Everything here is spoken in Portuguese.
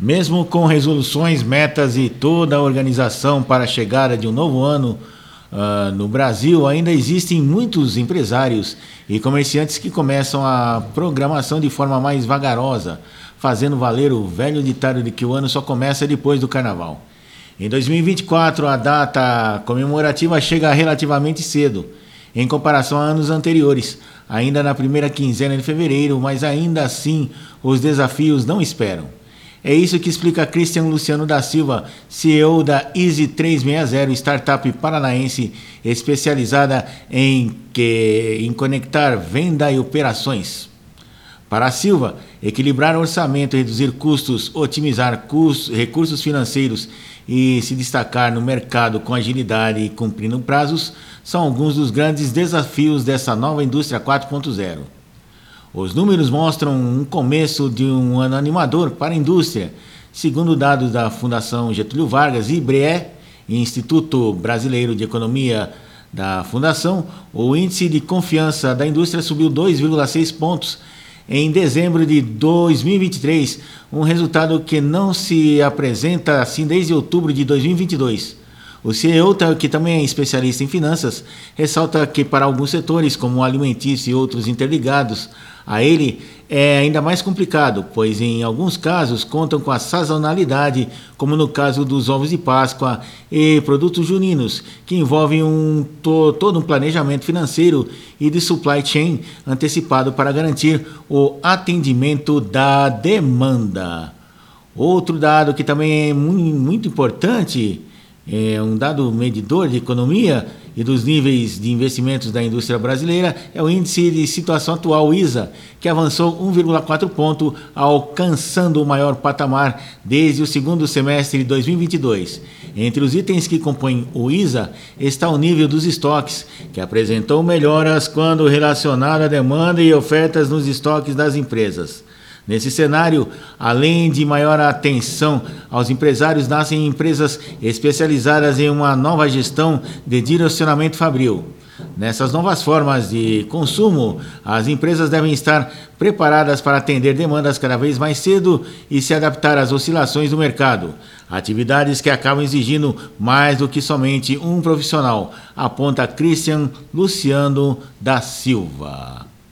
Mesmo com resoluções, metas e toda a organização para a chegada de um novo ano uh, no Brasil, ainda existem muitos empresários e comerciantes que começam a programação de forma mais vagarosa, fazendo valer o velho ditado de que o ano só começa depois do carnaval. Em 2024, a data comemorativa chega relativamente cedo, em comparação a anos anteriores, ainda na primeira quinzena de fevereiro, mas ainda assim os desafios não esperam. É isso que explica Christian Luciano da Silva, CEO da Easy 360, startup paranaense especializada em, que, em conectar venda e operações. Para a Silva, equilibrar orçamento, reduzir custos, otimizar custos, recursos financeiros e se destacar no mercado com agilidade e cumprindo prazos são alguns dos grandes desafios dessa nova indústria 4.0. Os números mostram um começo de um ano animador para a indústria. Segundo dados da Fundação Getúlio Vargas e BRE, Instituto Brasileiro de Economia da Fundação, o índice de confiança da indústria subiu 2,6 pontos em dezembro de 2023, um resultado que não se apresenta assim desde outubro de 2022. O CEO, que também é especialista em finanças, ressalta que para alguns setores, como o alimentício e outros interligados a ele, é ainda mais complicado, pois em alguns casos contam com a sazonalidade, como no caso dos ovos de Páscoa e produtos juninos, que envolvem um, to, todo um planejamento financeiro e de supply chain antecipado para garantir o atendimento da demanda. Outro dado que também é muito importante é, um dado medidor de economia e dos níveis de investimentos da indústria brasileira é o índice de situação atual, ISA, que avançou 1,4 ponto, alcançando o maior patamar desde o segundo semestre de 2022. Entre os itens que compõem o ISA está o nível dos estoques, que apresentou melhoras quando relacionado à demanda e ofertas nos estoques das empresas. Nesse cenário, além de maior atenção aos empresários, nascem empresas especializadas em uma nova gestão de direcionamento fabril. Nessas novas formas de consumo, as empresas devem estar preparadas para atender demandas cada vez mais cedo e se adaptar às oscilações do mercado. Atividades que acabam exigindo mais do que somente um profissional, aponta Christian Luciano da Silva.